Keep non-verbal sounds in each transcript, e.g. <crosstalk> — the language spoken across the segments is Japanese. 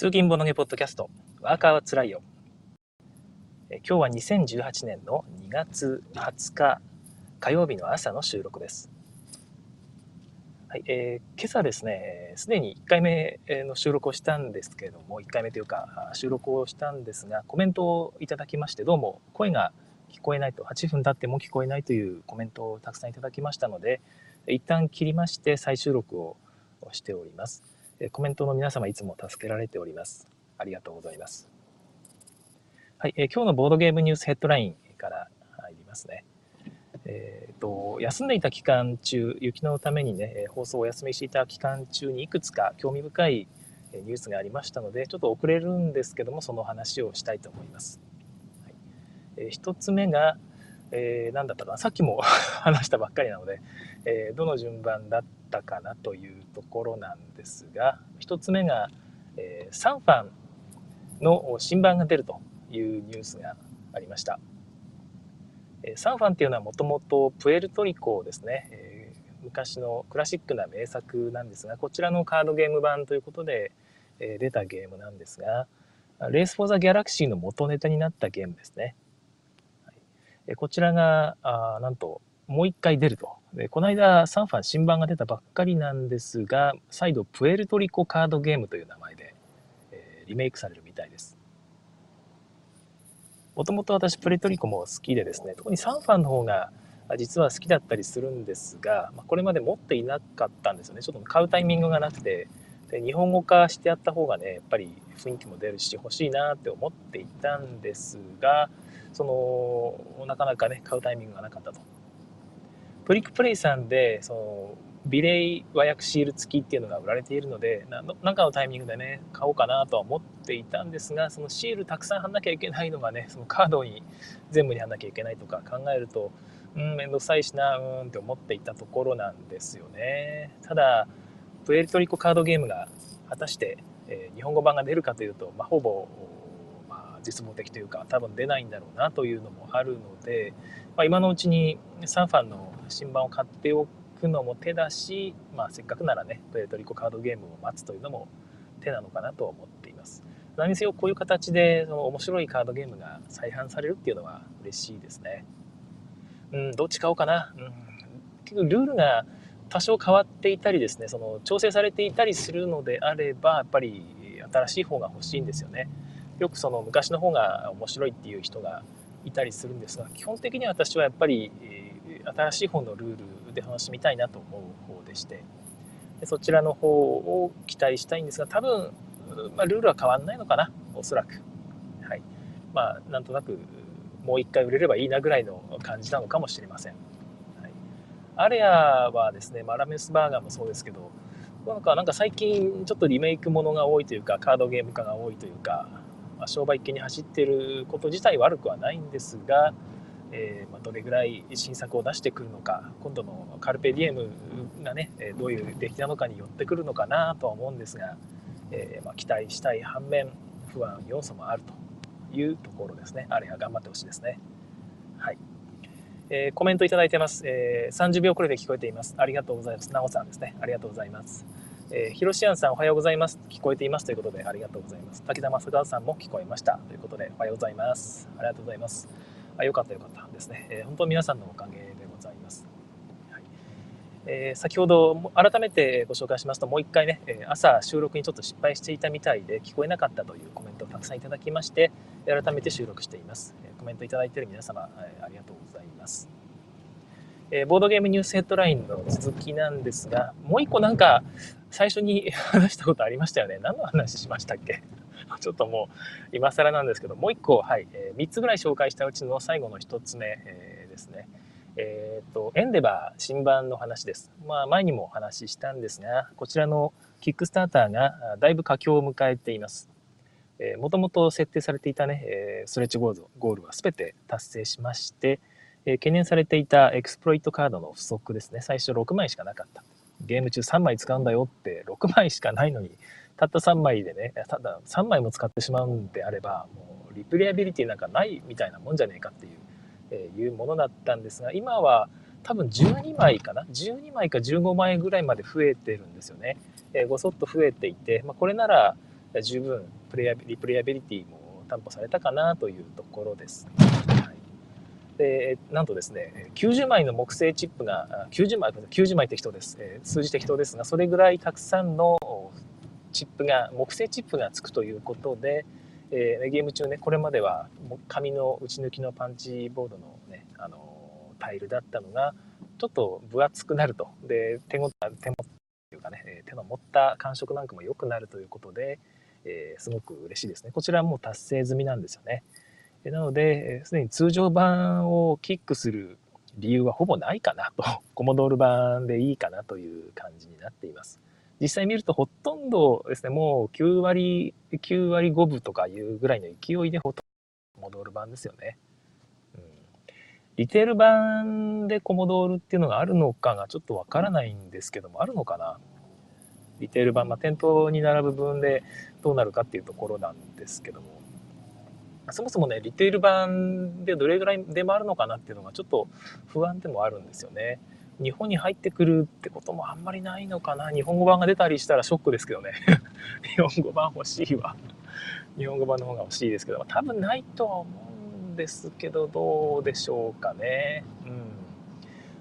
通勤ボノゲポッドキャスト、ワーカーはつらいよ。え今日は2018年の2月20日火曜日の朝の収録です。はい、えー、今朝ですね、すでに1回目の収録をしたんですけれども、1回目というか収録をしたんですが、コメントをいただきまして、どうも声が聞こえないと、8分経っても聞こえないというコメントをたくさんいただきましたので、一旦切りまして再収録をしております。コメントの皆様いつも助けられております。ありがとうございます。はい、え今日のボードゲームニュースヘッドラインから入りますね。えーと、休んでいた期間中、雪のためにね、放送をお休みしていた期間中にいくつか興味深いニュースがありましたので、ちょっと遅れるんですけども、その話をしたいと思います。はいえー、1つ目が、えー、何だったかな、さっきも <laughs> 話したばっかりなので、えー、どの順番だったかなというところなんですが1つ目が、えー、サンファンの新版が出るというニュースがありました、えー、サンファンっていうのはもともとプエルトリコですね、えー、昔のクラシックな名作なんですがこちらのカードゲーム版ということで、えー、出たゲームなんですがレース・フォー・ザ・ギャラクシーの元ネタになったゲームですね、はい、えこちらがあなんともう一回出ると。でこの間、サンファン新版が出たばっかりなんですが、再度、プエルトリコカードゲームという名前で、えー、リメイクされるみたいです。もともと私、プエルトリコも好きでですね、特にサンファンの方が実は好きだったりするんですが、ま、これまで持っていなかったんですよね。ちょっと買うタイミングがなくて、で日本語化してやった方がね、やっぱり雰囲気も出るし、欲しいなって思っていたんですが、その、なかなかね、買うタイミングがなかったと。プリックプレイさんでそのビレイ和訳シール付きっていうのが売られているので何かのタイミングでね買おうかなとは思っていたんですがそのシールたくさん貼んなきゃいけないのがねそのカードに全部に貼んなきゃいけないとか考えるとうん面倒くさいしなうんって思っていたところなんですよね。ただプエルトリコカードゲームが果たして、えー、日本語版が出るかというと、まあ、ほぼ絶望的というか多分出ないんだろうなというのもあるので、まあ、今のうちにサンファンの新版を買っておくのも手だし、まあ、せっかくならねプエルトリコカードゲームを待つというのも手なのかなと思っています。何せよこういう形でその面白いカードゲームが再販されるっていうのは嬉しいですね。うんどっち買おうかな、うん、結構ルールが多少変わっていたりですねその調整されていたりするのであればやっぱり新しい方が欲しいんですよね。よくその昔の方が面白いっていう人がいたりするんですが基本的には私はやっぱり、新しい方のルールで楽しみたいなと思う方でして。でそちらの方を期待したいんですが多分、まあ、ルールは変わんないのかな？おそらく。はい。まあなんとなくもう一回売れればいいなぐらいの感じなのかもしれません、はい、アレアはですねマラメスバーガーもそうですけどなんかなんか最近ちょっとリメイクものが多いというかカードゲーム化が多いというかまあ、商売機に走ってること自体悪くはないんですが、えー、まあ、どれぐらい新作を出してくるのか今度のカルペディエムがねどういう出来なのかによってくるのかなとは思うんですが、えー、まあ、期待したい反面不安要素もあるというところですね。あれは頑張ってほしいですね。はい、えー、コメントいただいてます、え30秒くらいで聞こえています。ありがとうございます。なおさんですね。ありがとうございます。えー、ヒロシアンさんおはようございます。聞こえています。ということでありがとうございます。武田正和さんも聞こえました。ということでおはようございます。ありがとうございます。あよかったよかったですね。えー、本当皆さんのおかげでございます。はいえー、先ほど改めてご紹介しますともう一回ね、朝収録にちょっと失敗していたみたいで聞こえなかったというコメントをたくさんいただきまして改めて収録しています。コメントいただいている皆様ありがとうございます。えボードゲームニュースヘッドラインの続きなんですが、もう一個なんか、最初に話したことありましたよね。何の話しましたっけ？ちょっともう、今更なんですけど、もう一個、はい、えー、3つぐらい紹介したうちの最後の1つ目、え、ですね。えっ、と、エンデバー新版の話です。まあ、前にもお話ししたんですが、こちらのキックスターターがだいぶ佳境を迎えています。もともと設定されていたね、え、ストレッチゴールゴールは全て達成しまして、え、懸念されていたエクスプロイトカードの不足ですね。最初6枚しかなかった。ゲーム中3枚使うんだよって6枚しかないのに、たった3枚でね、ただ3枚も使ってしまうんであれば、もうリプレイアビリティなんかないみたいなもんじゃねえかっていう、えー、いうものだったんですが、今は多分12枚かな ?12 枚か15枚ぐらいまで増えてるんですよね。えー、ごそっと増えていて、まあ、これなら、十分プレイリプレイアビリティも担保されたかなというところです。でなんとですね90枚の木製チップが90枚90枚適当です、え数字適当ですがそれぐらいたくさんのチップが木製チップがつくということで、えー、ゲーム中ねこれまでは紙の打ち抜きのパンチボードのねあのタイルだったのがちょっと分厚くなると。で手ご手もというかね手の持った感触なんかも良くなるということで、えー、すごく嬉しいですね。こちらもう達成済みなんですよね。なのですでに通常版をキックする理由はほぼないかなと。<laughs> コモドール版でいいかなという感じになっています。実際見るとほとんどですね、もう9割、9割5分とかいうぐらいの勢いでほとんどコモドール版ですよね。うん、リテール版でコモドールっていうのがあるのかがちょっとわからないんですけども、あるのかな？リテール版、まあ、店頭に並ぶ分でどうなるかっていうところなんですけども、そもそもね、リテール版でどれぐらい出回るのかなっていうのがちょっと不安でもあるんですよね。日本に入ってくるってこともあんまりないのかな。日本語版が出たりしたらショックですけどね。<laughs> 日本語版欲しいわ。日本語版の方が欲しいですけど、多分ないとは思うんですけど、どうでしょうかね。うん。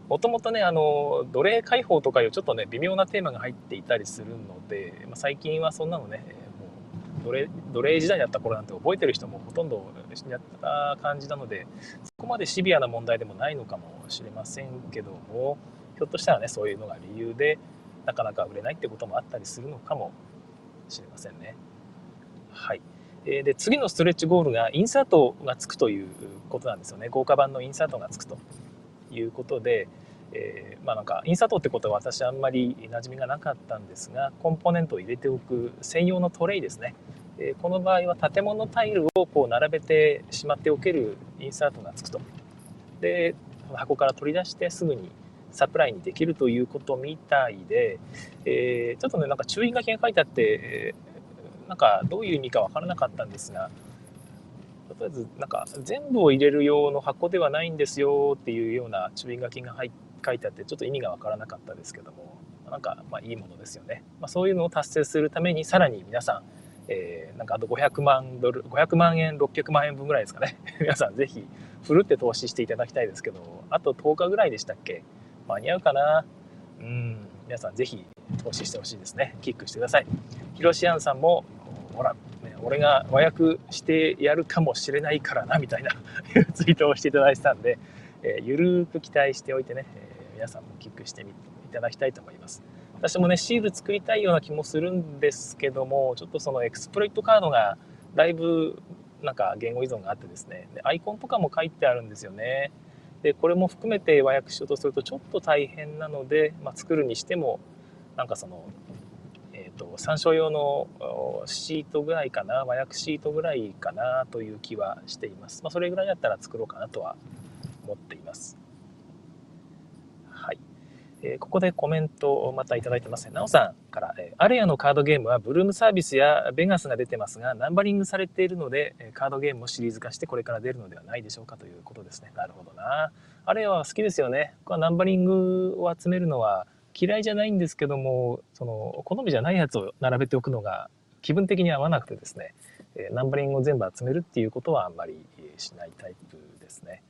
もともとね、あの、奴隷解放とかいうちょっとね、微妙なテーマが入っていたりするので、まあ、最近はそんなのね、奴隷奴隷時代だった頃なんて覚えてる人もほとんど死んじゃった感じなのでそこまでシビアな問題でもないのかもしれませんけどもひょっとしたらねそういうのが理由でなかなか売れないってこともあったりするのかもしれませんね。はい、えで次のストレッチゴールがインサートがつくということなんですよね豪華版のインサートがつくということで、えー、まあなんかインサートってことは私あんまり馴染みがなかったんですがコンポーネントを入れておく専用のトレイですね、えー、この場合は建物タイルをこう並べてしまっておけるインサートがつくと。で箱から取り出してすぐにサプライにできるということみたいで、えー、ちょっとねなんか注意書きが書いてあって、え、なんかどういう意味かわからなかったんですがとりあえずなんか全部を入れる用の箱ではないんですよっていうような注意書きが入って書いてあってちょっと意味が分からなかったですけどもなんかまあいいものですよね、まあ、そういうのを達成するためにさらに皆さん、えー、なんかあと500万ドル500万円600万円分ぐらいですかね。<laughs> 皆さんぜひふるって投資していただきたいですけどあと10日ぐらいでしたっけ？間に合うかな？うん皆さんぜひ投資してほしいですね。キックしてください。ヒロシアンさんもほら、俺が和訳してやるかもしれないからなみたいな <laughs> ツイートをしていただいてたんで、えー、ゆるーく期待しておいてね、皆さんもキックしてみていただきたいと思います。私もね、シール作りたいような気もするんですけども、ちょっとそのエクスプロイトカードがだいぶなんか言語依存があってですね、でアイコンとかも書いてあるんですよね。で、これも含めて和訳しようとするとちょっと大変なので、まあ、作るにしても、なんかその、えっ、ー、と、参照用のシートぐらいかな、和訳シートぐらいかなという気はしています。まあ、それぐらいだったら作ろうかなとは思っています。えここでコメントをまたいただいてますね。なおさんから、えアレアのカードゲームはブルームサービスやベガスが出てますが、ナンバリングされているので、カードゲームもシリーズ化してこれから出るのではないでしょうかということですね。なるほどな。アレアは好きですよね。僕はナンバリングを集めるのは嫌いじゃないんですけども、その、好みじゃないやつを並べておくのが気分的に合わなくてですねえ、ナンバリングを全部集めるっていうことはあんまりしないタイプですね。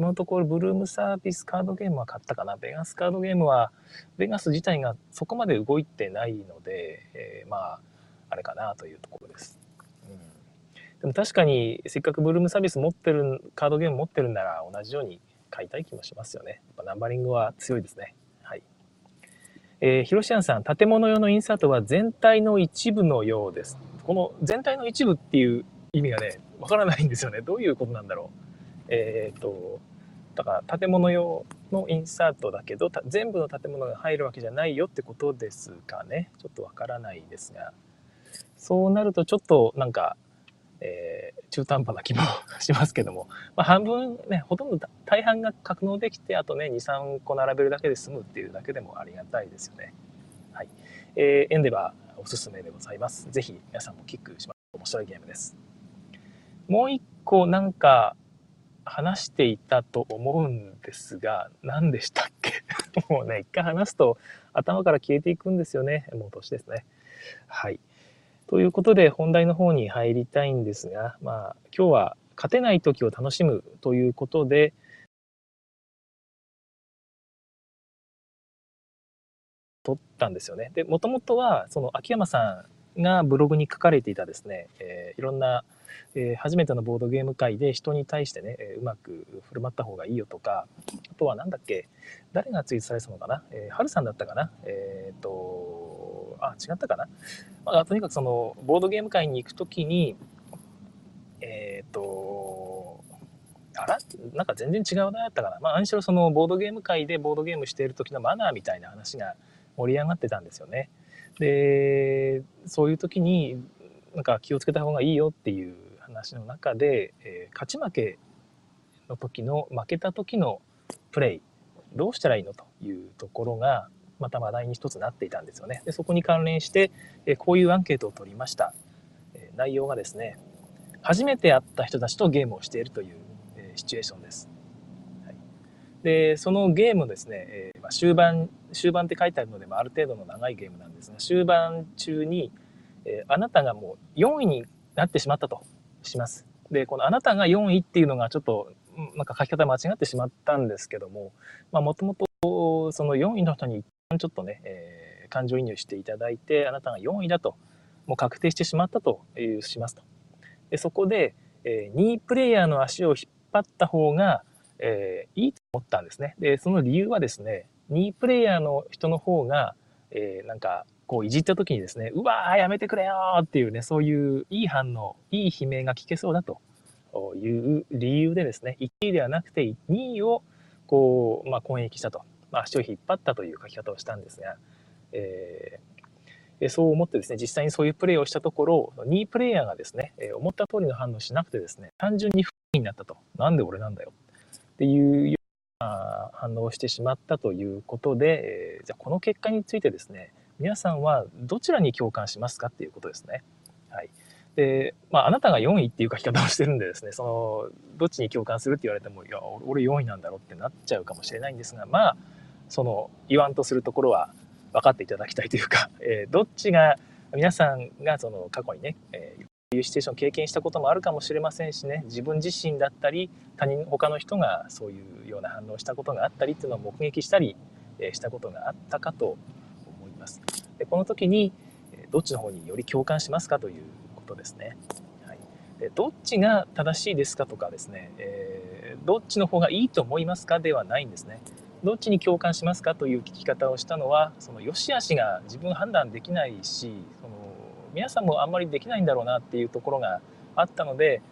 今のところブルームサービスカードゲームは買ったかな？ベガスカードゲームは、ベガス自体がそこまで動いてないので、えー、まあ、あれかなというところです。うん、でも確かに、せっかくブルームサービス持ってる、カードゲーム持ってるなら同じように買いたい気もしますよね。やっぱナンバリングは強いですね。はい。えー、ヒロシアンさん、建物用のインサートは全体の一部のようです。この全体の一部っていう意味がね、わからないんですよね。どういうことなんだろう。えっ、と、だから建物用のインサートだけど全部の建物が入るわけじゃないよってことですかねちょっとわからないですがそうなるとちょっとなんか、えー、中途半端な気もしますけども、まあ、半分ねほとんど大半が格納できてあとね23個並べるだけで済むっていうだけでもありがたいですよね。はいえー、エンデバーおすすめでございます。ぜひ皆さんもキックします。面白いゲームです。もう一個なんか話していたと思うんですが、何でしたっけ？<laughs> もうね、一回話すと頭から消えていくんですよね。もう年ですね。はい。ということで本題の方に入りたいんですが、まあ、今日は勝てない時を楽しむということで、撮ったんですよね。で、もともとは、その秋山さんがブログに書かれていたですね、えー、いろんな、えー、初めてのボードゲーム界で人に対してね、えー、うまく振る舞った方がいいよとか、あとはなんだっけ、誰がツイートされてたのかな、えー、はるさんだったかなえっ、と、あ、違ったかな、まあ、とにかくその、ボードゲーム界に行くときに、えっ、と、あら？なんか全然違うなやったかな。まあ、何しろそのボードゲーム界でボードゲームしている時のマナーみたいな話が盛り上がってたんですよね。でそういう時になんか気をつけた方がいいよっていう話の中で、えー、勝ち負けの時の負けた時のプレイどうしたらいいのというところがまた話題に一つなっていたんですよね。でそこに関連して、えー、こういうアンケートを取りました。えー、内容がですね初めて会った人たちとゲームをしているという、えシチュエーションです。はいでそのゲームですね、えー、まあ、終盤終盤って書いてあるので、まあ、ある程度の長いゲームなんですが終盤中に、えー、あなたがもう4位になってしまったとします。でこのあなたが4位っていうのがちょっとなんか書き方間違ってしまったんですけどももともとその4位の人に一旦ちょっとね、えー、感情移入していただいてあなたが4位だともう確定してしまったというしますと。でそこで、えー、2位プレイヤーの足を引っ張った方がえー、いいと思ったんですね。で、その理由はですね、2位プレイヤーの人の方が、えー、なんか、こういじった時にですね、うわーやめてくれよっていうね、そういういい反応、いい悲鳴が聞けそうだという理由でですね、1位ではなくて2位をこう、まあ、攻撃したと、まあ、足を引っ張ったという書き方をしたんですが、えー、そう思ってですね、実際にそういうプレーをしたところ、2位プレイヤーがですね、思った通りの反応しなくてですね、単純に不利になったと。なんで俺なんだよ。っていうような反応してしまったということで、えー、じゃあこの結果についてですね皆さんはどちらに共感しますかっていうことですね。はいでまあ、あなたが4位っていう書き方をしてるんでですねそのどっちに共感するって言われてもいや俺4位なんだろうってなっちゃうかもしれないんですがまあその言わんとするところは分かっていただきたいというか、<laughs> えー、どっちが皆さんがその過去にね、えー、いうシチュエーションを経験したこともあるかもしれませんしね自分自身だったり他人他の人がそういうような反応をしたことがあったりっていうのを目撃したりしたことがあったかと。でこの時にどっちの方により共感しますかということですね。はい、でどっちが正しいですかとかですね、えー、どっちの方がいいと思いますかではないんですね。どっちに共感しますかという聞き方をしたのはその良し悪しが自分判断できないしその皆さんもあんまりできないんだろうなっていうところがあったので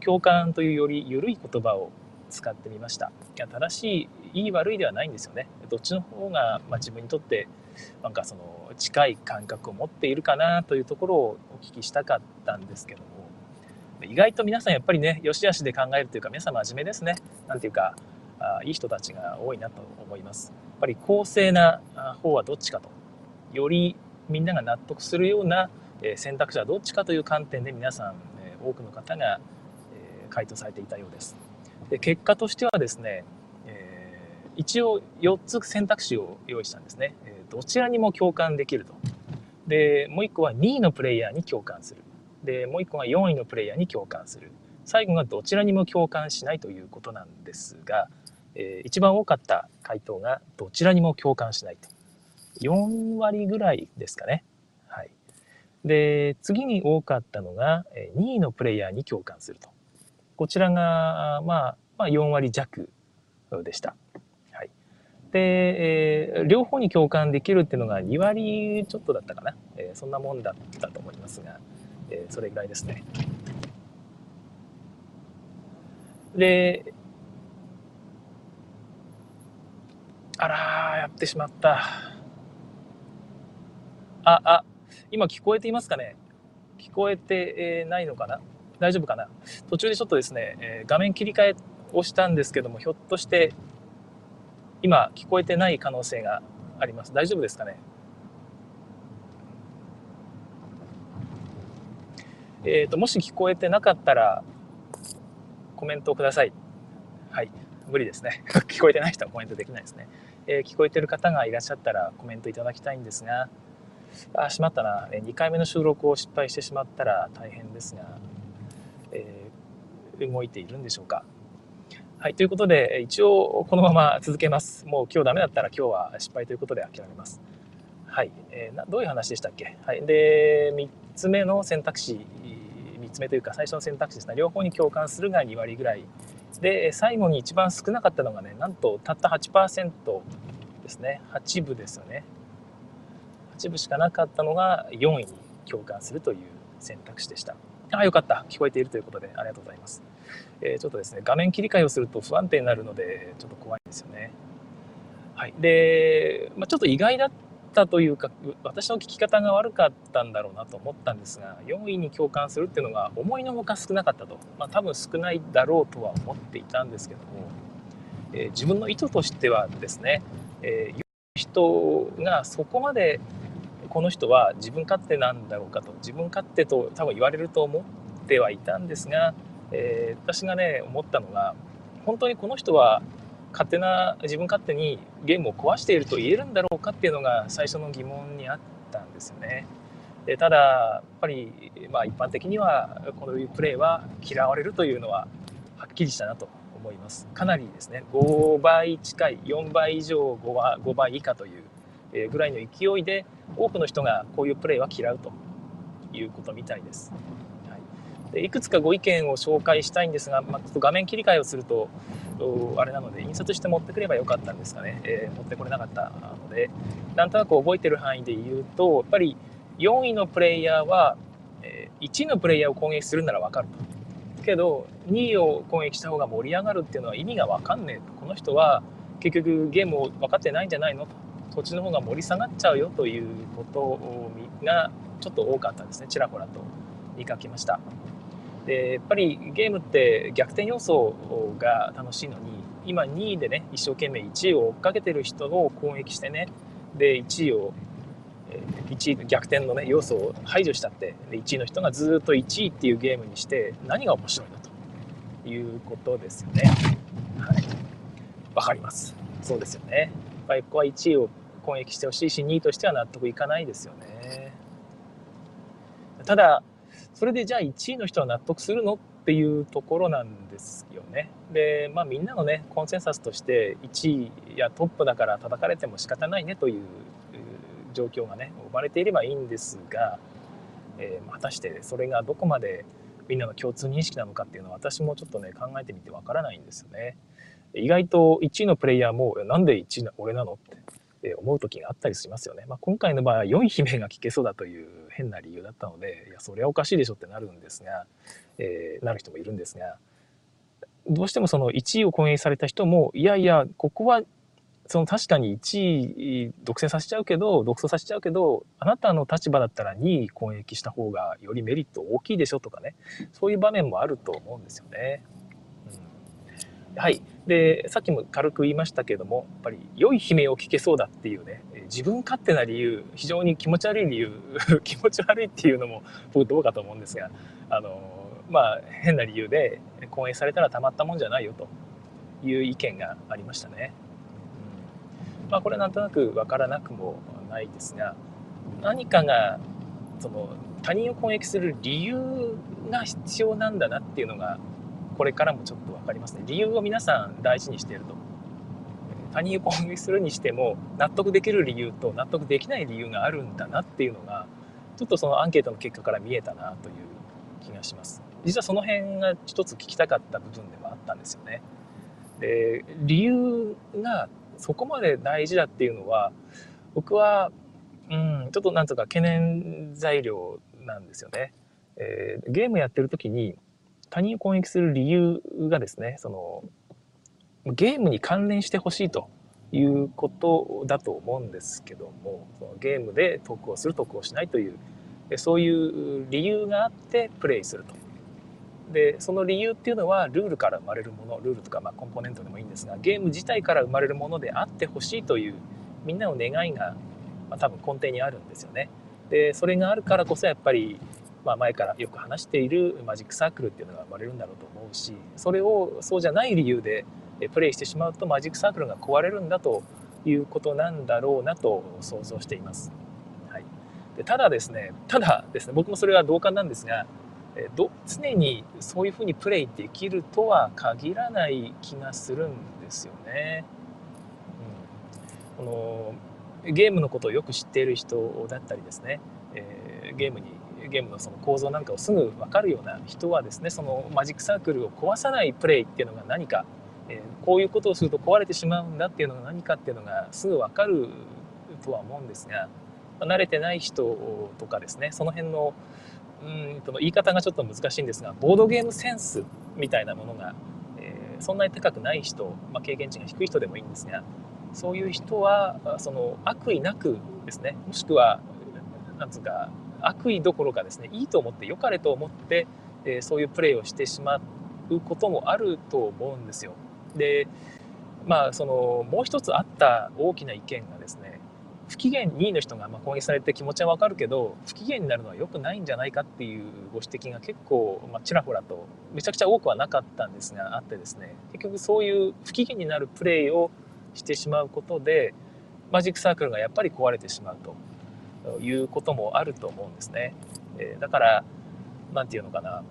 共感というより緩い言葉を使ってみましたいや正しいいい悪いではないんですよねどっちの方が、まあ、自分にとってなんかその近い感覚を持っているかなというところをお聞きしたかったんですけども意外と皆さんやっぱりね良し悪しで考えるというか皆さん真面目ですねなんていうかあいい人たちが多いなと思いますやっぱり公正な方はどっちかとよりみんなが納得するような選択肢はどっちかという観点で皆さん、多くの方が、回答されていたようです。で結果としてはですね、え一応4つ選択肢を用意したんですね。どちらにも共感できると。でもう1個は2位のプレイヤーに共感する。でもう1個が4位のプレイヤーに共感する。最後がどちらにも共感しないということなんですが、え一番多かった回答がどちらにも共感しないと。4割ぐらいですかね。はいで、次に多かったのが、2位のプレイヤーに共感すると。こちらが、まあ、まあ、4割弱でした。で、えー、両方に共感できるっていうのが2割ちょっとだったかな。えー、そんなもんだったと思いますが、えー、それぐらいですね。で、あらやってしまった。あ、あ、今聞こえていますかね？聞こえてないのかな？大丈夫かな？途中でちょっとですね、え画面切り替えをしたんですけども、ひょっとして今聞こえてない可能性があります。大丈夫ですかね？えーと、もし聞こえてなかったらコメントをください。はい、無理ですね。<laughs> 聞こえてない人はコメントできないですね。えー、聞こえてる方がいらっしゃったらコメントいただきたいんですが、あ、しまったな。2回目の収録を失敗してしまったら大変ですが、えー、動いているんでしょうか？はい、ということで、一応このまま続けます。もう今日ダメだったら今日は失敗ということで諦めます。はい、えー、どういう話でしたっけ？はい。で、3つ目の選択肢、3つ目というか最初の選択肢ですね。両方に共感するが2割ぐらい。で、最後に一番少なかったのがね、なんとたった8%ですね。8部ですよね。8部しかなかったのが4位に共感するという選択肢でした。あ、よかった。聞こえているということでありがとうございます。えー、ちょっとですね、画面切り替えをすると不安定になるので、ちょっと怖いんですよね。はい。で、まあ、ちょっと意外だったというか、私の聞き方が悪かったんだろうなと思ったんですが、4位に共感するっていうのが思いのほか少なかったと。まあ、多分少ないだろうとは思っていたんですけども、えー、自分の意図としてはですね、えー、人がそこまでこの人は自分勝手なんだろうかと自分勝手と多分言われると思ってはいたんですがえー、私がね思ったのが本当にこの人は勝手な自分勝手にゲームを壊していると言えるんだろうかっていうのが最初の疑問にあったんですよね。でただやっぱり、まあ、一般的にはこういうプレーは嫌われるというのははっきりしたなと思います。かなりですね5倍近い4倍以上 5, は5倍以下というぐらいの勢いで多くの人がこういうプレーは嫌うということみたいです。でいくつかご意見を紹介したいんですが、まあ、ちょっと画面切り替えをするとあれなので印刷して持ってくればよかったんですかね、えー、持ってこれなかったので。なんとなく覚えてる範囲で言うとやっぱり4位のプレイヤーは、え、1位のプレイヤーを攻撃するなら分かると。けど2位を攻撃した方が盛り上がるっていうのは意味が分かんねえと。この人は結局ゲームを分かってないんじゃないのと。そっちの方が盛り下がっちゃうよということがちょっと多かったですね。ちらほらと見かけました。でやっぱりゲームって逆転要素が楽しいのに今2位でね一生懸命1位を追っかけてる人を攻撃してねで1位を1位逆転のね要素を排除したってで1位の人がずっと1位っていうゲームにして何が面白いんだということですよね。はい、わかります。そうですよね。やっぱりここは1位を攻撃してほしいし2位としては納得いかないですよね。ただそれでじゃあ1位の人は納得するのっていうところなんですよね。で、まあみんなのね、コンセンサスとして1位やトップだから叩かれても仕方ないねという状況がね、生まれていればいいんですが、えー、果たしてそれがどこまでみんなの共通認識なのかっていうのは私もちょっとね、考えてみてわからないんですよね。意外と1位のプレイヤーも、なんで1位俺なのって思う時があったりしますよね。まあ、今回の場合は良い悲鳴が聞けそうだという変な理由だったのでいやそれはおかしいでしょってなるんですが、えー、なる人もいるんですがどうしてもその1位を攻撃された人もいやいやここはその確かに1位独占させちゃうけど独走させちゃうけどあなたの立場だったら2位攻撃した方がよりメリット大きいでしょとかねそういう場面もあると思うんですよね。うん、はいでさっきも軽く言いましたけどもやっぱり良い悲鳴を聞けそうだっていうね自分勝手な理由非常に気持ち悪い理由 <laughs> 気持ち悪いっていうのも僕どうかと思うんですがあのまあ変な理由で講演されたらたまったもんじゃないよという意見がありましたね。うん、まあこれなんとなく分からなくもないですが何かがその他人を攻撃する理由が必要なんだなっていうのがこれからもちょっと分かりますね。理由を皆さん大事にしていると。他人を攻撃するにしても納得できる理由と納得できない理由があるんだなっていうのがちょっとそのアンケートの結果から見えたなという気がします実はその辺が一つ聞きたかった部分でもあったんですよねで理由がそこまで大事だっていうのは僕はうんちょっとなんとか懸念材料なんですよね、えー、ゲームやってる時に他人を攻撃する理由がですねそのゲームに関連してほしいということだと思うんですけどもそのゲームで得をする得をしないというそういう理由があってプレイすると。でその理由っていうのはルールから生まれるものルールとかまあコンポーネントでもいいんですがゲーム自体から生まれるものであってほしいというみんなの願いが、まあ、多分根底にあるんですよね。でそれがあるからこそやっぱり、まあ、前からよく話しているマジックサークルっていうのが生まれるんだろうと思うしそれをそうじゃない理由でプレイしてしまうとマジックサークルが壊れるんだということなんだろうなと想像しています。はい、でただですねただですね僕もそれは同感なんですがど常にそういうふうにプレイできるとは限らない気がするんですよね。うん、このゲームのことをよく知っている人だったりですね、えー、ゲームにゲームのその構造なんかをすぐ分かるような人はですねそのマジックサークルを壊さないプレイっていうのが何か、えー、こういうことをすると壊れてしまうんだっていうのが何かっていうのがすぐ分かるとは思うんですが、ま、慣れてない人とかですねその辺のうんと言い方がちょっと難しいんですがボードゲームセンスみたいなものが、えー、そんなに高くない人、まあ、経験値が低い人でもいいんですがそういう人はその悪意なくですねもしくはなんつうか悪意どころかですねいいと思って良かれと思って、え、そういうプレーをしてしまうこともあると思うんですよ。でまあそのもう一つあった大きな意見がですね不機嫌2位の人がま攻撃されて気持ちはわかるけど不機嫌になるのは良くないんじゃないかっていうご指摘が結構、ま、ちらほらとめちゃくちゃ多くはなかったんですがあってですね結局そういう不機嫌になるプレーをしてしまうことでマジックサークルがやっぱり壊れてしまうということもあると思うんですね。えー、だから何て言うのかな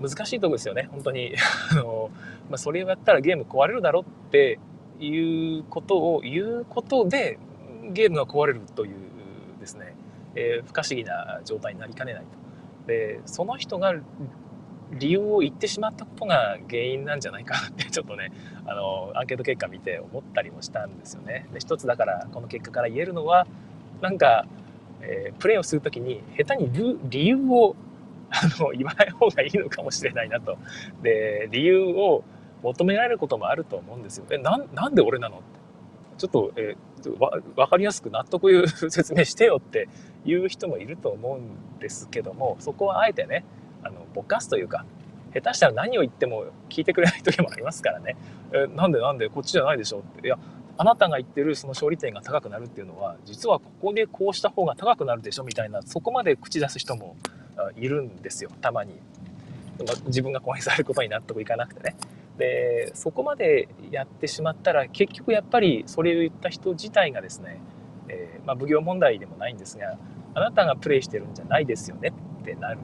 うん難しいとこですよね本当に <laughs> あの、まあ、それをやったらゲーム壊れるだろっていうことを言うことでゲームが壊れるというですね、えー、不可思議な状態になりかねないと。でその人が理由を言ってしまったことが原因なんじゃないかって <laughs> ちょっとねあのアンケート結果見て思ったりもしたんですよね。で一つだからこの結果から言えるのはなんか、えー、プレーをする時に下手に理由を <laughs> あの言わない方がいいのかもしれないなと。で理由を求められることもあると思うんですよ。えななんで俺なの？ってちょっと、えー、わ分かりやすく納得いう <laughs> 説明してよっていう人もいると思うんですけどもそこはあえてねあのぼかすというか下手したら何を言っても聞いてくれない時もありますからね、えなんでなんで？こっちじゃないでしょっていやあなたが言ってるその勝利点が高くなるっていうのは実はここでこうした方が高くなるでしょみたいなそこまで口出す人もいるんですよ。たまに。自分が攻撃されることに納得いかなくてね。でそこまでやってしまったら結局やっぱりそれを言った人自体がですね、えー、まあ、奉行問題でもないんですがあなたがプレイしてるんじゃないですよねってなる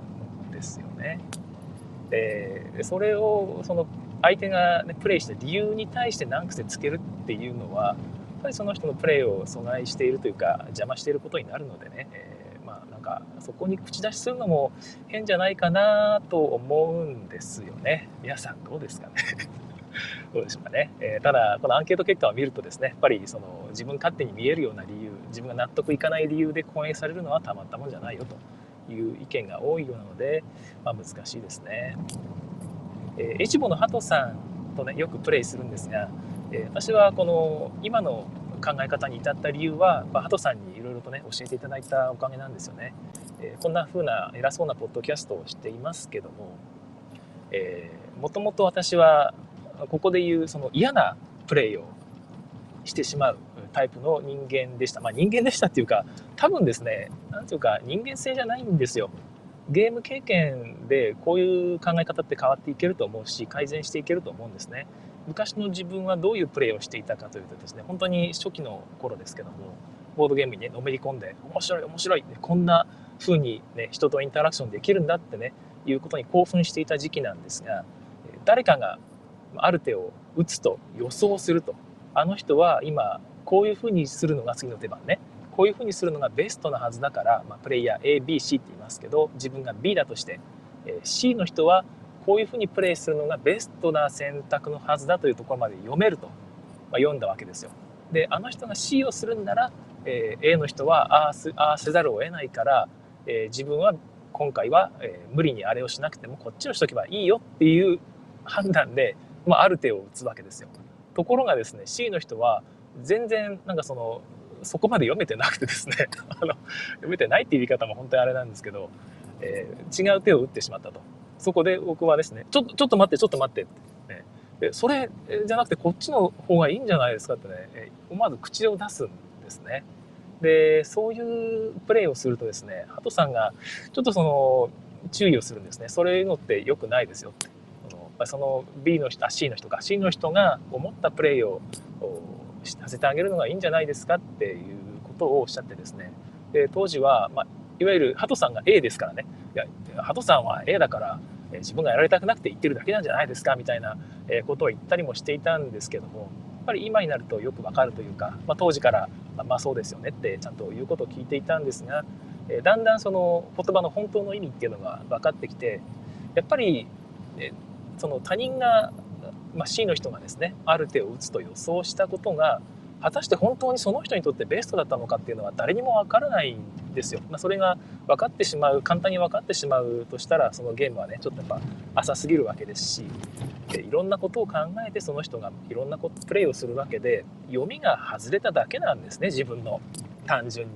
んですよね。でそれをその相手が、ね、プレイした理由に対して難癖つけるっていうのはやっぱりその人のプレイを阻害しているというか邪魔していることになるのでね、えー、まあなんかそこに口出しするのも変じゃないかなと思うんですよね。皆さんどうですかね？<laughs> どうでしょうかね、えー、ただこのアンケート結果を見るとですねやっぱりその自分勝手に見えるような理由自分が納得いかない理由で講演されるのはたまったもんじゃないよという意見が多いようなので、まあ、難しいですね。えー、エチボのハトさんとねよくプレイするんですが、えー、私はこの今の考え方に至った理由は、ま、ハトさんにいろいろとね教えていただいたおかげなんですよね。えー、こんな風な偉そうなポッドキャストをしていますけども、えー、もともと私はここで言うその嫌なプレイをしてしまうタイプの人間でした。まあ人間でしたっていうか、多分ですね、なんていうか人間性じゃないんですよ。ゲーム経験でこういう考え方って変わっていけると思うし、改善していけると思うんですね。昔の自分はどういうプレイをしていたかというとですね、本当に初期の頃ですけども、ボードゲームにね、のめり込んで、面白い面白い、こんな風にね、人とインタラクションできるんだってね、いうことに興奮していた時期なんですが、誰かがある手を打つと予想するとあの人は今こういうふうにするのが次の手番ねこういうふうにするのがベストなはずだから、まあ、プレイヤー ABC って言いますけど自分が B だとして、え C の人はこういうふうにプレイするのがベストな選択のはずだというところまで読めると、まあ、読んだわけですよ。であの人が C をするんなら、え、A の人はああせざるを得ないから、え、自分は今回は、え、無理にあれをしなくてもこっちをしとけばいいよっていう判断でまあ、ある手を打つわけですよ。ところがですね C の人は全然なんかそのそこまで読めてなくてですね。<laughs> あの読めてないっていう言い方も本当にあれなんですけど、えー、違う手を打ってしまったと。そこで僕はですねちょちょっと待ってちょっと待ってって、ね、でそれじゃなくてこっちの方がいいんじゃないですかってね思わず口を出すんですね。でそういうプレイをするとですねハトさんがちょっとその注意をするんですね。それのって良くないですよって。その B の人あ C の人か。C の人が思ったプレーをさせてあげるのがいいんじゃないですかっていうことをおっしゃってですね。で当時は、まあ、いわゆるハトさんが A ですからね。いやハトさんは A だから自分がやられたくなくて言ってるだけなんじゃないですかみたいなことを言ったりもしていたんですけどもやっぱり今になるとよくわかるというか、まあ、当時からまあそうですよねってちゃんと言うことを聞いていたんですがだんだんその言葉の本当の意味っていうのが分かってきてやっぱりその他人が、まあ、C の人がですねある手を打つと予想したことが果たして本当にその人にとってベストだったのかっていうのは誰にもわからないんですよ。まあ、それが分かってしまう簡単に分かってしまうとしたらそのゲームはねちょっとやっぱ浅すぎるわけですしいろんなことを考えてその人がいろんなことプレイをするわけで読みが外れただけなんですね自分の単純に。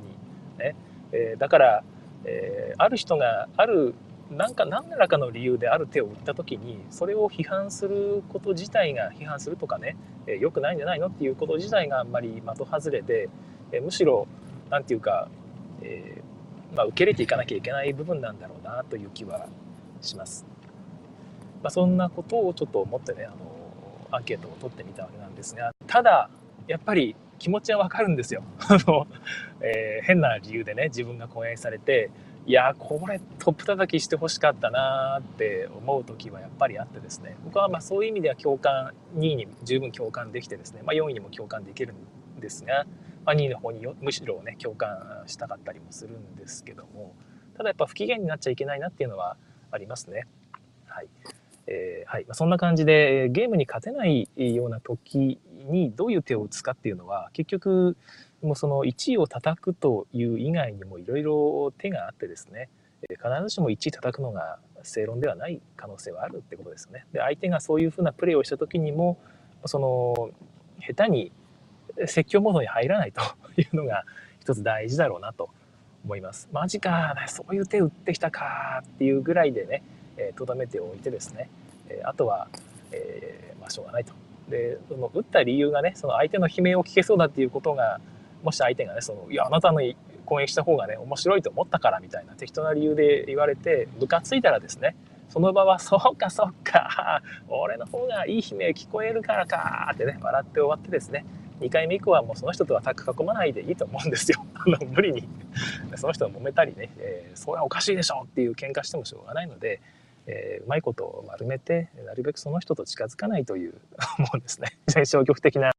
ねえー、だから、えー、ある人があるなんか何らかの理由である手を打った時にそれを批判すること自体が批判するとかね良、えー、くないんじゃないのっていうこと自体があんまり的外れで、えー、むしろ何て言うか、えー、まあ、受け入れていかなきゃいけない部分なんだろうなという気はします。まあ、そんなことをちょっと思ってねあのアンケートを取ってみたわけなんですがただやっぱり気持ちはわかるんですよ。<laughs> あの、えー、変な理由でね自分が講演されていやこれトップ叩きしてほしかったなって思う時はやっぱりあってですね。僕はまあそういう意味では共感2位に十分共感できてですね、まあ、4位にも共感できるんですが、まあ、2位の方にむしろね共感したかったりもするんですけどもただやっぱ不機嫌になっちゃいけないなっていうのはありますね。はい。えー、はい。まあ、そんな感じでゲームに勝てないような時にどういう手を打つかっていうのは結局もうその1位を叩くという以外にもいろいろ手があってですね必ずしも1位叩くのが正論ではない可能性はあるってことですよね。で相手がそういうふうなプレーをした時にもその下手に説教モードに入らないというのが一つ大事だろうなと思います。マジか、そういう手打ってきたかっていうぐらいでね、と、ど、めておいてですね、あとは、えー、まあ、しょうがないと。で、その打った理由がね、その相手の悲鳴を聞けそうだっていうことがもし相手がねそのいやあなたの攻撃した方がね面白いと思ったからみたいな適当な理由で言われてムカついたらですねその場は「そうかそうか <laughs> 俺の方がいい悲鳴聞こえるからか」ってね笑って終わってですね2回目以降はもうその人とはタッグ囲まないでいいと思うんですよ。<laughs> あの無理にその人が揉めたりね、えー、それはおかしいでしょっていう喧嘩してもしょうがないので、えー、うまいことを丸めてなるべくその人と近づかないという <laughs> もうですね消極的な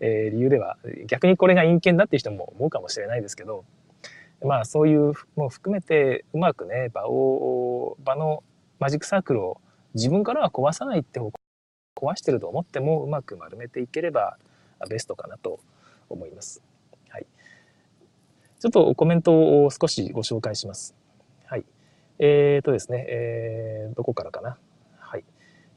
えー、理由では逆にこれが陰険だっていう人も思うかもしれないですけどまあそういうもう含めてうまくね場を場のマジックサークルを自分からは壊さないって方向壊してると思ってもうまく丸めていければベストかなと思います。はい、ちょっとコメントを少しご紹介します。はい。えーとですね、えー、どこからかな。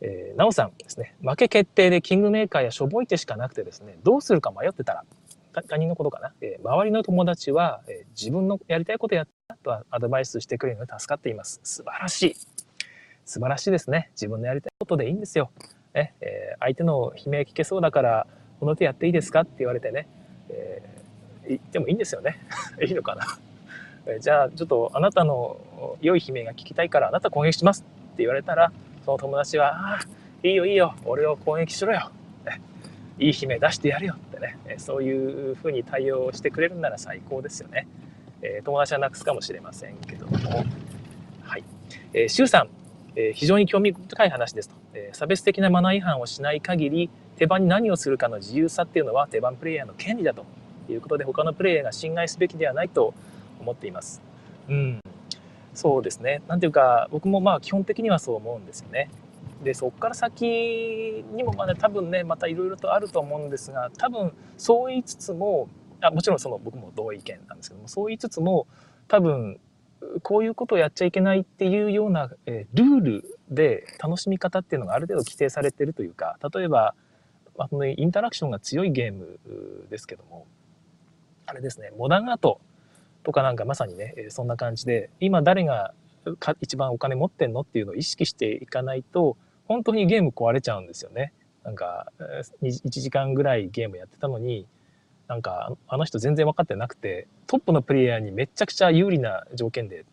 えー、なおさんですね、負け決定でキングメーカーやしょぼい手しかなくてですね、どうするか迷ってたら、他人のことかな、えー、周りの友達は、えー、自分のやりたいことやったとアドバイスしてくれるので助かっています。素晴らしい。素晴らしいですね。自分のやりたいことでいいんですよ。ね？えー、相手の悲鳴聞けそうだから、この手やっていいですかって言われてね、えー、言ってもいいんですよね。<laughs> いいのかな？えじゃあ、ちょっとあなたの良い悲鳴が聞きたいから、あなた攻撃しますって言われたら、その友達は、ああ、いいよいいよ、俺を攻撃しろよ。ね、いい姫出してやるよってね、そういうふうに対応してくれるなら最高ですよね。えー、友達はなくすかもしれませんけども。はい。えー、シュウさん、えー、非常に興味深い話ですと、えー。差別的なマナー違反をしない限り、手番に何をするかの自由さっていうのは手番プレイヤーの権利だということで、他のプレイヤーが侵害すべきではないと思っています。うん。そうですね。なんていうか、僕もまあ基本的にはそう思うんですよね。で、そこから先にもまだ多分ね、またいろいろとあると思うんですが、多分そう言いつつも、あもちろんその僕も同意見なんですけども、そう言いつつも、多分こういうことをやっちゃいけないっていうような、え、ルールで楽しみ方っていうのがある程度規定されてるというか、例えば、まあ、インタラクションが強いゲームですけども、あれですね、モダンアートとかなんかまさにね、そんな感じで、今誰が一番お金持ってんのっていうのを意識していかないと、本当にゲーム壊れちゃうんですよね。なんか、1時間ぐらいゲームやってたのに、なんか、あの人全然分かってなくて、トップのプレイヤーにめちゃくちゃ有利な条件で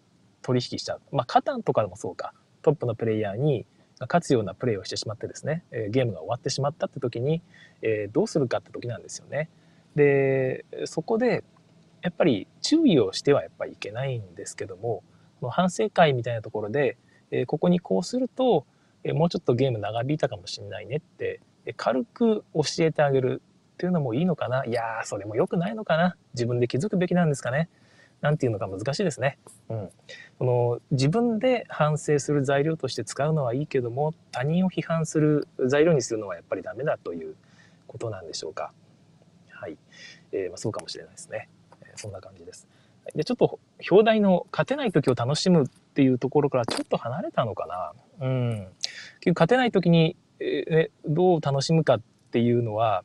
取引しちゃう。まあ、カタンとかでもそうか。トップのプレイヤーに勝つようなプレイをしてしまってですね、ゲームが終わってしまったって時に、え、どうするかって時なんですよね。で、そこで、やっぱり注意をしてはやっぱりいけないんですけども反省会みたいなところで、えここにこうすると、えもうちょっとゲーム長引いたかもしれないねって、え軽く教えてあげるっていうのもいいのかないやそれも良くないのかな自分で気づくべきなんですかねなんていうのか難しいですね。うん、この自分で反省する材料として使うのはいいけども他人を批判する材料にするのはやっぱりダメだということなんでしょうか。はい、えー、まあ、そうかもしれないですね。そんな感じです。でちょっと表題の勝てない時を楽しむっていうところからちょっと離れたのかな。うん。結局勝てない時に、えー、どう楽しむかっていうのは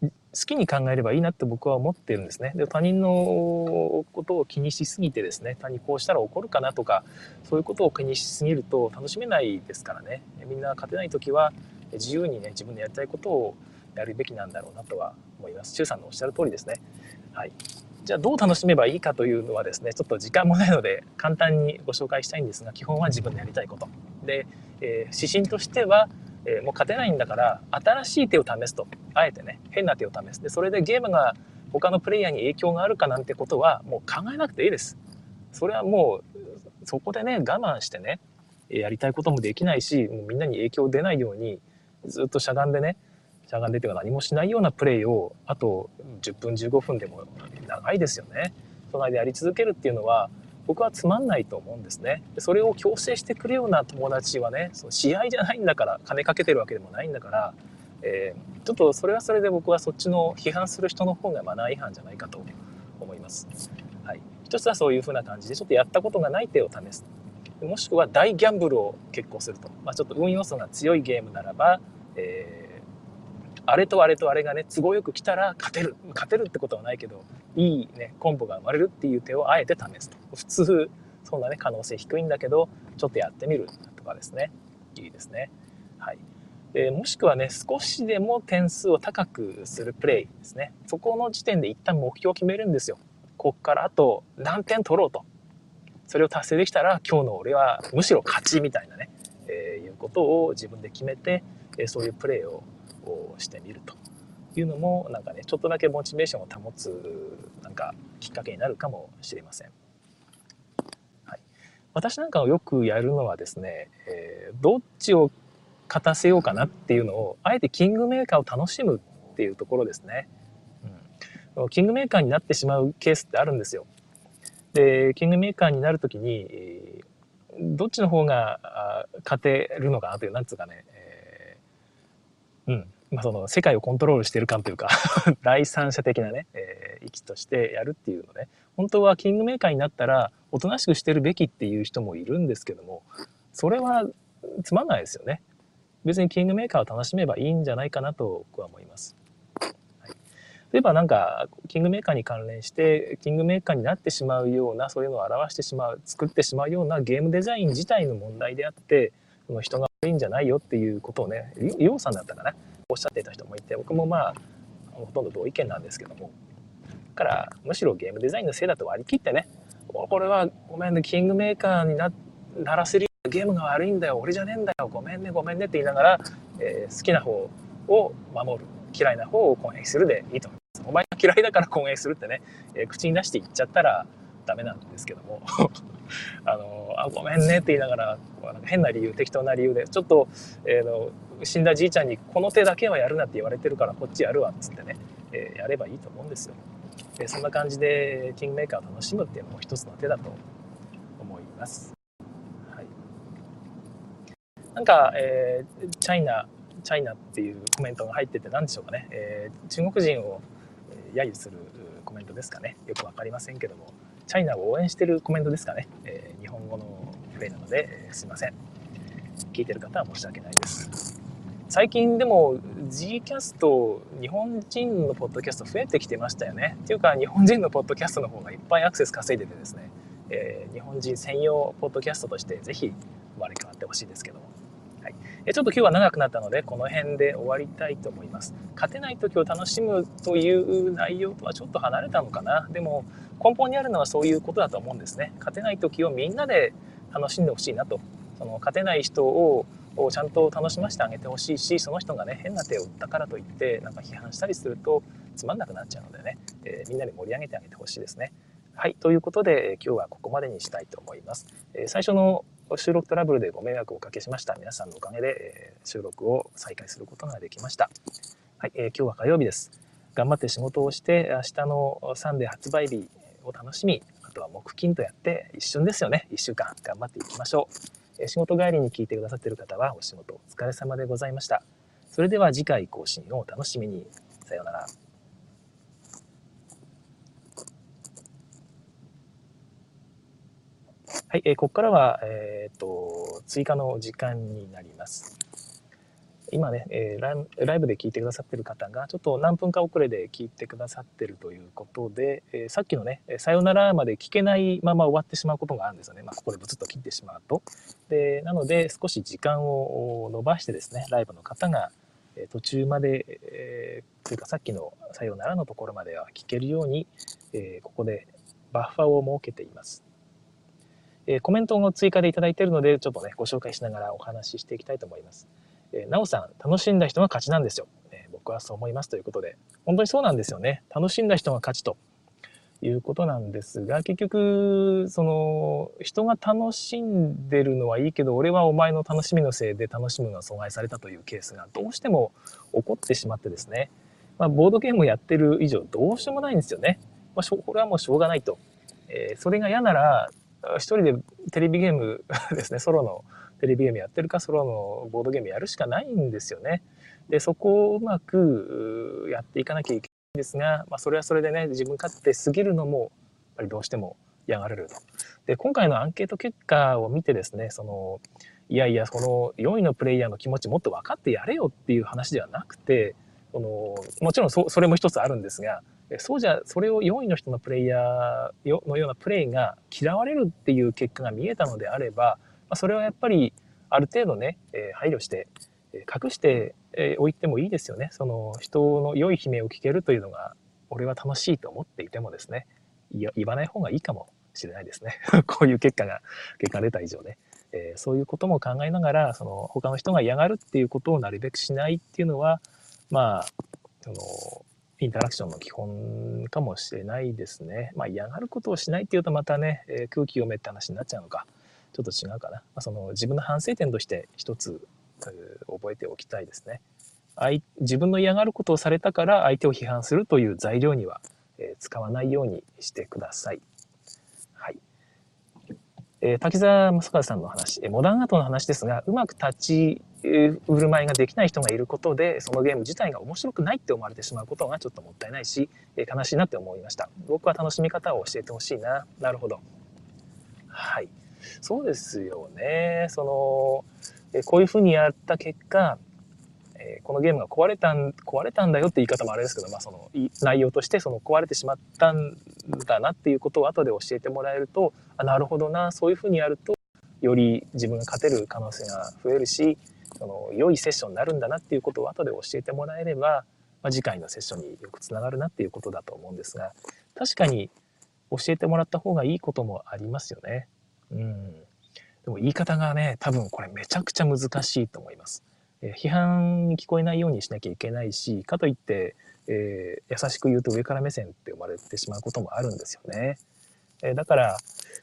好きに考えればいいなって僕は思ってるんですね。で他人のことを気にしすぎてですね他人こうしたら怒るかなとかそういうことを気にしすぎると楽しめないですからねみんな勝てない時は自由にね自分のやりたいことをやるべきなんだろうなとは思います。周さんのおっしゃる通りですね。はい、じゃあどう楽しめばいいかというのはですねちょっと時間もないので簡単にご紹介したいんですが基本は自分のやりたいこと。で、えー、指針としてはえー、もう勝てないんだから新しい手を試すと。あえてね変な手を試す。でそれでゲームが他のプレイヤーに影響があるかなんてことはもう考えなくていいです。それはもうそこでね我慢してねやりたいこともできないしもうみんなに影響出ないようにずっとしゃがんでねしゃがんでっていうか何もしないようなプレイをあと10分15分でも長いですよねその間やり続けるっていうのは僕はつまんないと思うんですね。それを強制してくるような友達はね、その試合じゃないんだから、金かけてるわけでもないんだから、えー、ちょっとそれはそれで僕はそっちの批判する人の方がマナー違反じゃないかと思います。はい。一つはそういうふうな感じで、ちょっとやったことがない手を試す。もしくは大ギャンブルを結構すると。まあ、ちょっと運要素が強いゲームならば、えーあれとあれとあれがね都合よく来たら勝てる。勝てるってことはないけどいいねコンボが生まれるっていう手をあえて試すと。普通そんなね可能性低いんだけどちょっとやってみるとかですね。いいですね。はい。でもしくはね少しでも点数を高くするプレイですね。そこの時点で一旦目標を決めるんですよ。こっからあと何点取ろうと。それを達成できたら今日の俺はむしろ勝ちみたいなね、えー、いうことを自分で決めて、えー、そういうプレーををしてみるというのもなんかねちょっとだけモチベーションを保つなんかきっかけになるかもしれません。はい、私なんかをよくやるのはですね、えー、どっちを勝たせようかなっていうのをあえてキングメーカーを楽しむっていうところですね。うん、キングメーカーになってしまうケースってあるんですよ。でキングメーカーになる時にどっちの方が勝てるのかなというなんつうかね、えー、うんまあ、その世界をコントロールしてる感というか <laughs> 第三者的なね、えー、域としてやるっていうのね。本当はキングメーカーになったらおとなしくしてるべきっていう人もいるんですけどもそれはつまんないですよね。別にキングメーカーを楽しめばいいんじゃないかなと僕は思います、はい、例えばなんかキングメーカーに関連してキングメーカーになってしまうようなそういうのを表してしまう作ってしまうようなゲームデザイン自体の問題であってその人が悪いんじゃないよっていうことをね、ヨウさんだったかな、おっしゃっていた人もいて僕もまあほとんど同意見なんですけども。だからむしろゲームデザインのせいだと割り切ってねこれはごめんねキングメーカーになならせるゲームが悪いんだよ。俺じゃねえんだよ。ごめんねごめんねって言いながら、えー、好きな方を守る。嫌いな方を攻撃するでいいと。思いますお前が嫌いだから攻撃するってね、えー、口に出して言っちゃったらダメなんですけども。<laughs> あのあごめんねって言いながら変な理由適当な理由でちょっと、えー、の死んだじいちゃんにこの手だけはやるなって言われてるからこっちやるわっつってね、えー、やればいいと思うんですよ。でそんな感じでキングメーカーを楽しむっていうのも一つの手だと思います。はい、なんか、えー、チャイナチャイナっていうコメントが入ってて何でしょうかね、えー、中国人を揶揄するコメントですかね。よく分かりませんけども。チャイナを応援してるコメントですかね、えー、日本語のプレイなので、えー、すいません。聞いてる方は申し訳ないです。最近でも G キャスト日本人のポッドキャスト増えてきてましたよね。っていうか日本人のポッドキャストの方がいっぱいアクセス稼いでてですね、えー、日本人専用ポッドキャストとしてぜひ生まれ変わってほしいですけども。ちょっと今日は長くなったので、この辺で終わりたいと思います。勝てない時を楽しむという内容とはちょっと離れたのかな。でも、根本にあるのはそういうことだと思うんですね。勝てない時をみんなで楽しんでほしいなと。その勝てない人をちゃんと楽しませてあげてほしいしその人がね変な手を打ったからといってなんか批判したりするとつまんなくなっちゃうのでね、えー、みんなで盛り上げてあげてほしいですね。はい、ということで、今日はここまでにしたいと思います。え最初の収録トラブルでご迷惑をおかけしました。皆さんのおかげで、え収録を再開することができました。はい、え、今日は火曜日です。頑張って仕事をして、明日のサンデー発売日を楽しみ、あとは木金とやって一瞬ですよね。1週間頑張っていきましょう。え仕事帰りに聞いてくださっている方はお仕事お疲れ様でございました。それでは次回更新をお楽しみに。さようなら。はい、えー、ここからは、えーと、追加の時間になります。今ね、えー、ライブで聞いてくださってる方がちょっと何分か遅れで聞いてくださってるということで、えー、さっきのね「さよなら」まで聞けないまま終わってしまうことがあるんですよね、まあ、ここでブツッと切ってしまうと。でなので少し時間を延ばしてですねライブの方が途中まで、えー、というかさっきの「さよなら」のところまでは聞けるように、えー、ここでバッファーを設けています。えコメントを追加でいただいているので、ちょっとね、ご紹介しながらお話ししていきたいと思います。えなおさん、楽しんだ人が勝ちなんですよ。え僕はそう思いますということで、本当にそうなんですよね。楽しんだ人が勝ちということなんですが、結局、その、人が楽しんでるのはいいけど、俺はお前の楽しみのせいで楽しむのが阻害されたというケースがどうしても起こってしまってですね、まあ、ボードゲームをやってる以上どうしようもないんですよね。まあ、これはもうしょうがないと。えー、それが嫌なら、一人でテレビゲームですね、ソロのテレビゲームやってるか、ソロのボードゲームやるしかないんですよね。で、そこをうまくやっていかなきゃいけないんですが、まあ、それはそれでね、自分勝手すぎるのも、やっぱりどうしても嫌がられると。で、今回のアンケート結果を見てですね、その、いやいや、この4位のプレイヤーの気持ちもっと分かってやれよっていう話ではなくて、このもちろんそそれも一つあるんですが、そうじゃ、それを4位の人のプレイヤーのようなプレイが嫌われるっていう結果が見えたのであれば、まあ、それはやっぱりある程度ね、え配慮して、え隠しておいてもいいですよね。その人の良い悲鳴を聞けるというのが、俺は楽しいと思っていてもですね、言わない方がいいかもしれないですね。<laughs> こういう結果が、結果出た以上ね。えー、そういうことも考えながら、その他の人が嫌がるっていうことをなるべくしないっていうのは、まあ、その、インタラクションの基本かもしれないですね。まあ嫌がることをしないっていうとまたね、えー、空気読めって話になっちゃうのか、ちょっと違うかな。ま、その自分の反省点として一つ、覚えておきたいですね。自分の嫌がることをされたから相手を批判するという材料には、え、使わないようにしてください。はいえー、滝沢正和さんの話、えモダンアートの話ですが、うまく立ち振る舞いができない人がいることで、そのゲーム自体が面白くないって思われてしまうことがちょっともったいないし、え、悲しいなって思いました。僕は楽しみ方を教えてほしいな。なるほど。はい。そうですよね。その、え、こういうふうにやった結果、え、このゲームが壊れたん、壊れたんだよって言い方もあれですけど、まあその内容としてその壊れてしまったんだなっていうことを後で教えてもらえると、あ、なるほどな、そういうふうにやると、より自分が勝てる可能性が増えるし、その良いセッションになるんだなっていうことを後で教えてもらえれば、まあ、次回のセッションによくつながるなっていうことだと思うんですが、確かに教えてもらった方がいいこともありますよね。うん。でも言い方がね、多分これめちゃくちゃ難しいと思います。え批判に聞こえないようにしなきゃいけないし、かといって、えー、優しく言うと上から目線って生まれてしまうこともあるんですよね。えー、だから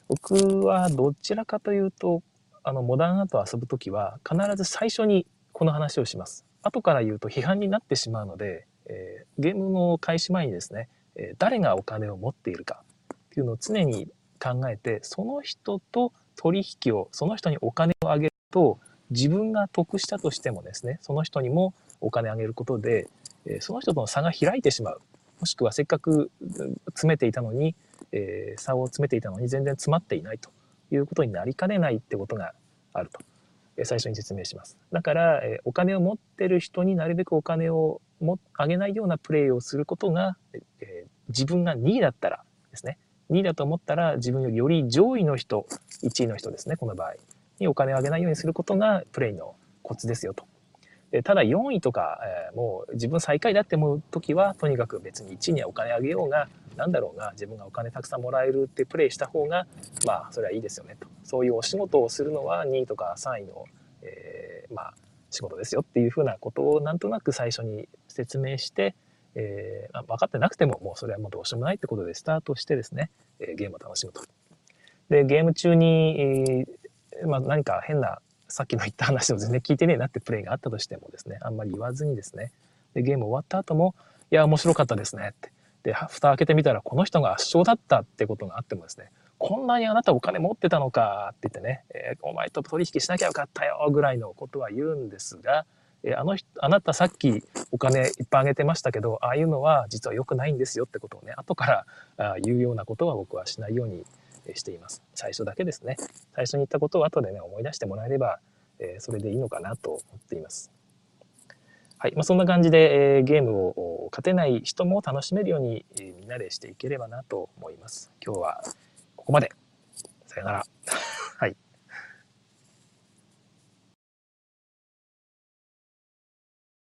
僕はどちらかというとあのモダンアート遊ぶ時は必ず最初にこの話をします。後から言うと批判になってしまうので、えー、ゲームの開始前にですね、え誰がお金を持っているかっていうのを常に考えてその人と取引をその人にお金をあげると自分が得したとしてもですねその人にもお金あげることでその人との差が開いてしまう。もしくはせっかく詰めていたのに、えー、差を詰めていたのに全然詰まっていないと。いうことになりかねないってことがあると、えー、最初に説明します。だから、えー、お金を持ってる人になるべくお金をもあげないようなプレイをすることが、えー、自分が2位だったらですね2位だと思ったら自分よりより上位の人1位の人ですねこの場合。にお金をあげないようにすることがプレイのコツですよと。でただ4位とか、えー、もう自分最下位だって思う時はとにかく別に1位にはお金あげようが何だろうが自分がお金たくさんもらえるってプレイした方がまあそれはいいですよねと。そういうお仕事をするのは2位とか3位の、えー、まあ仕事ですよっていうふうなことをなんとなく最初に説明して、えー、分かってなくてももうそれはもうどうしようもないってことでスタートしてですね、えゲームを楽しむと。でゲーム中に、えー、まあ、何か変なさっきの言った話を全然聞いてねえなってプレイがあったとしてもですねあんまり言わずにですねでゲーム終わった後も「いや面白かったですね」ってで蓋開けてみたらこの人が圧勝だったってことがあってもですねこんなにあなたお金持ってたのかって言ってね、えー、お前と取引しなきゃよかったよぐらいのことは言うんですが、え、あのあなたさっきお金いっぱいあげてましたけどああいうのは実は良くないんですよってことをね後からあ言うようなことは僕はしないようにしています。最初だけですね。最初に言ったことを後でね思い出してもらえれば、え、それでいいのかなと思っています。はいまあ、そんな感じで、え、ゲームを勝てない人も楽しめるように、えー、みんなでしていければなと思います。今日はここまで。さよなら。